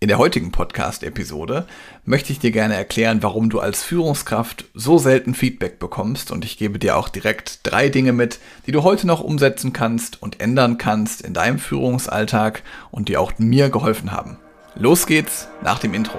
In der heutigen Podcast-Episode möchte ich dir gerne erklären, warum du als Führungskraft so selten Feedback bekommst und ich gebe dir auch direkt drei Dinge mit, die du heute noch umsetzen kannst und ändern kannst in deinem Führungsalltag und die auch mir geholfen haben. Los geht's nach dem Intro.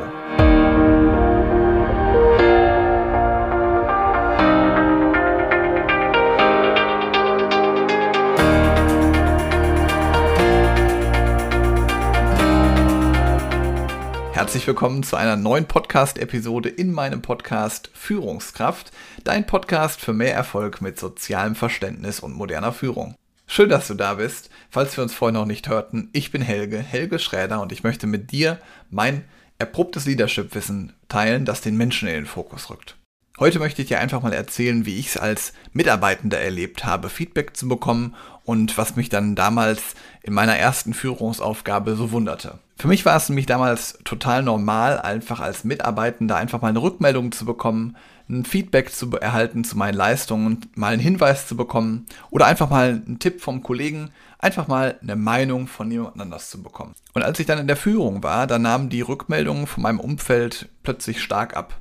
Herzlich willkommen zu einer neuen Podcast-Episode in meinem Podcast Führungskraft, dein Podcast für mehr Erfolg mit sozialem Verständnis und moderner Führung. Schön, dass du da bist. Falls wir uns vorher noch nicht hörten, ich bin Helge, Helge Schräder und ich möchte mit dir mein erprobtes Leadership-Wissen teilen, das den Menschen in den Fokus rückt. Heute möchte ich dir einfach mal erzählen, wie ich es als Mitarbeitender erlebt habe, Feedback zu bekommen und was mich dann damals in meiner ersten Führungsaufgabe so wunderte. Für mich war es nämlich damals total normal, einfach als Mitarbeitender einfach mal eine Rückmeldung zu bekommen, ein Feedback zu erhalten zu meinen Leistungen, mal einen Hinweis zu bekommen oder einfach mal einen Tipp vom Kollegen, einfach mal eine Meinung von jemand anders zu bekommen. Und als ich dann in der Führung war, da nahmen die Rückmeldungen von meinem Umfeld plötzlich stark ab.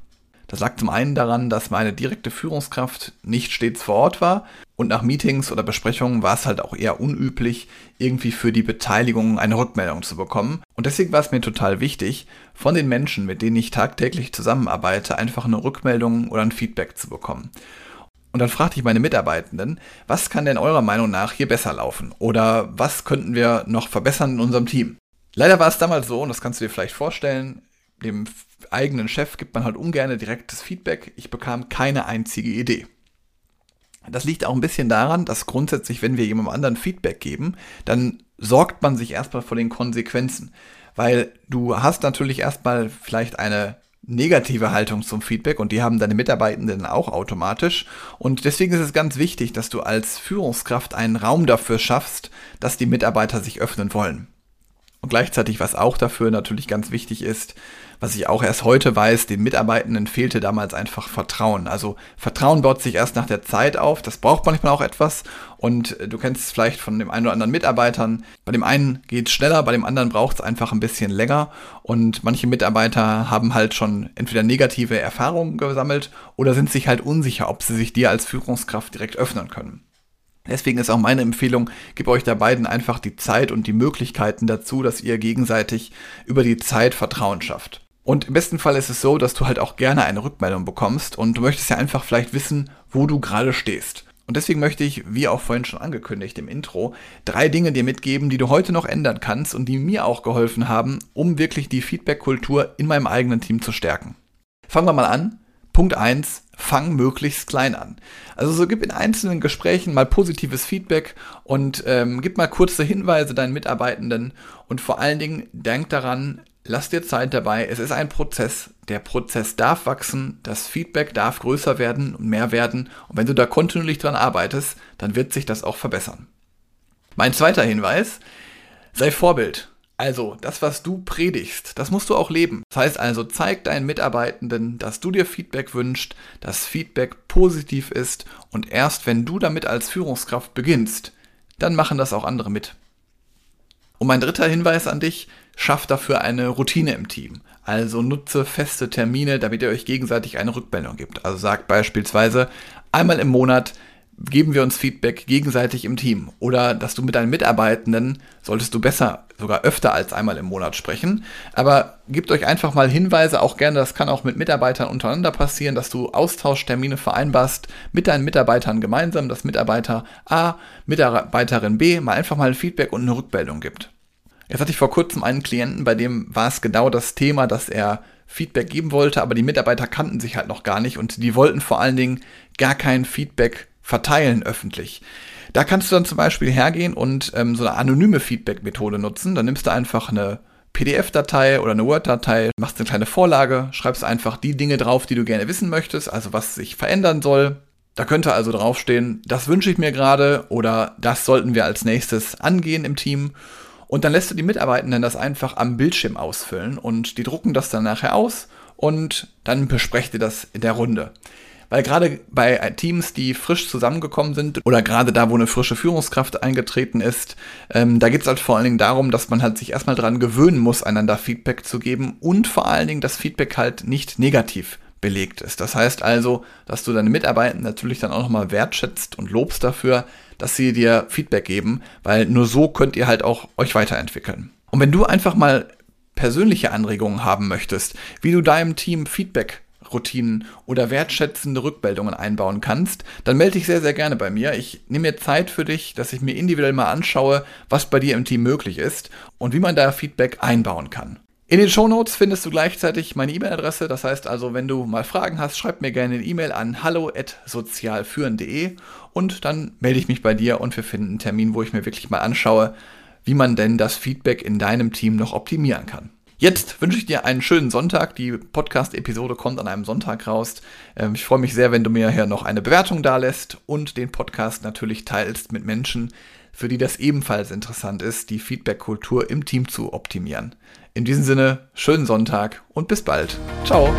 Das lag zum einen daran, dass meine direkte Führungskraft nicht stets vor Ort war und nach Meetings oder Besprechungen war es halt auch eher unüblich, irgendwie für die Beteiligung eine Rückmeldung zu bekommen. Und deswegen war es mir total wichtig, von den Menschen, mit denen ich tagtäglich zusammenarbeite, einfach eine Rückmeldung oder ein Feedback zu bekommen. Und dann fragte ich meine Mitarbeitenden, was kann denn eurer Meinung nach hier besser laufen? Oder was könnten wir noch verbessern in unserem Team? Leider war es damals so, und das kannst du dir vielleicht vorstellen, dem eigenen Chef gibt man halt ungern direktes Feedback. Ich bekam keine einzige Idee. Das liegt auch ein bisschen daran, dass grundsätzlich, wenn wir jemandem anderen Feedback geben, dann sorgt man sich erstmal vor den Konsequenzen. Weil du hast natürlich erstmal vielleicht eine negative Haltung zum Feedback und die haben deine Mitarbeitenden auch automatisch. Und deswegen ist es ganz wichtig, dass du als Führungskraft einen Raum dafür schaffst, dass die Mitarbeiter sich öffnen wollen. Und gleichzeitig, was auch dafür natürlich ganz wichtig ist, was ich auch erst heute weiß, den Mitarbeitenden fehlte damals einfach Vertrauen. Also Vertrauen baut sich erst nach der Zeit auf, das braucht manchmal auch etwas und äh, du kennst es vielleicht von dem einen oder anderen Mitarbeitern. Bei dem einen geht es schneller, bei dem anderen braucht es einfach ein bisschen länger und manche Mitarbeiter haben halt schon entweder negative Erfahrungen gesammelt oder sind sich halt unsicher, ob sie sich dir als Führungskraft direkt öffnen können. Deswegen ist auch meine Empfehlung, gib euch da beiden einfach die Zeit und die Möglichkeiten dazu, dass ihr gegenseitig über die Zeit Vertrauen schafft. Und im besten Fall ist es so, dass du halt auch gerne eine Rückmeldung bekommst und du möchtest ja einfach vielleicht wissen, wo du gerade stehst. Und deswegen möchte ich, wie auch vorhin schon angekündigt im Intro, drei Dinge dir mitgeben, die du heute noch ändern kannst und die mir auch geholfen haben, um wirklich die Feedback-Kultur in meinem eigenen Team zu stärken. Fangen wir mal an. Punkt eins: fang möglichst klein an. Also so gib in einzelnen Gesprächen mal positives Feedback und ähm, gib mal kurze Hinweise deinen Mitarbeitenden und vor allen Dingen denk daran, Lass dir Zeit dabei. Es ist ein Prozess. Der Prozess darf wachsen. Das Feedback darf größer werden und mehr werden. Und wenn du da kontinuierlich dran arbeitest, dann wird sich das auch verbessern. Mein zweiter Hinweis. Sei Vorbild. Also, das, was du predigst, das musst du auch leben. Das heißt also, zeig deinen Mitarbeitenden, dass du dir Feedback wünschst, dass Feedback positiv ist und erst wenn du damit als Führungskraft beginnst, dann machen das auch andere mit. Und mein dritter Hinweis an dich, schaff dafür eine Routine im Team. Also nutze feste Termine, damit ihr euch gegenseitig eine Rückmeldung gibt. Also sagt beispielsweise, einmal im Monat geben wir uns Feedback gegenseitig im Team. Oder dass du mit deinen Mitarbeitenden, solltest du besser, sogar öfter als einmal im Monat sprechen. Aber gebt euch einfach mal Hinweise, auch gerne, das kann auch mit Mitarbeitern untereinander passieren, dass du Austauschtermine vereinbarst mit deinen Mitarbeitern gemeinsam, dass Mitarbeiter A, Mitarbeiterin B mal einfach mal ein Feedback und eine Rückmeldung gibt. Jetzt hatte ich vor kurzem einen Klienten, bei dem war es genau das Thema, dass er Feedback geben wollte, aber die Mitarbeiter kannten sich halt noch gar nicht und die wollten vor allen Dingen gar kein Feedback verteilen öffentlich. Da kannst du dann zum Beispiel hergehen und ähm, so eine anonyme Feedback-Methode nutzen. Dann nimmst du einfach eine PDF-Datei oder eine Word-Datei, machst eine kleine Vorlage, schreibst einfach die Dinge drauf, die du gerne wissen möchtest, also was sich verändern soll. Da könnte also draufstehen, das wünsche ich mir gerade oder das sollten wir als nächstes angehen im Team. Und dann lässt du die Mitarbeitenden das einfach am Bildschirm ausfüllen und die drucken das dann nachher aus und dann besprecht ihr das in der Runde. Weil gerade bei Teams, die frisch zusammengekommen sind oder gerade da, wo eine frische Führungskraft eingetreten ist, ähm, da geht es halt vor allen Dingen darum, dass man halt sich erstmal dran gewöhnen muss, einander Feedback zu geben und vor allen Dingen das Feedback halt nicht negativ belegt ist. Das heißt also, dass du deine Mitarbeiter natürlich dann auch nochmal wertschätzt und lobst dafür, dass sie dir Feedback geben, weil nur so könnt ihr halt auch euch weiterentwickeln. Und wenn du einfach mal persönliche Anregungen haben möchtest, wie du deinem Team Feedback Routinen oder wertschätzende Rückmeldungen einbauen kannst, dann melde dich sehr, sehr gerne bei mir. Ich nehme mir Zeit für dich, dass ich mir individuell mal anschaue, was bei dir im Team möglich ist und wie man da Feedback einbauen kann. In den Shownotes findest du gleichzeitig meine E-Mail-Adresse. Das heißt also, wenn du mal Fragen hast, schreib mir gerne eine E-Mail an hallo@sozialführen.de und dann melde ich mich bei dir und wir finden einen Termin, wo ich mir wirklich mal anschaue, wie man denn das Feedback in deinem Team noch optimieren kann. Jetzt wünsche ich dir einen schönen Sonntag. Die Podcast-Episode kommt an einem Sonntag raus. Ähm, ich freue mich sehr, wenn du mir hier noch eine Bewertung da lässt und den Podcast natürlich teilst mit Menschen, für die das ebenfalls interessant ist, die Feedback-Kultur im Team zu optimieren. In diesem Sinne, schönen Sonntag und bis bald. Ciao.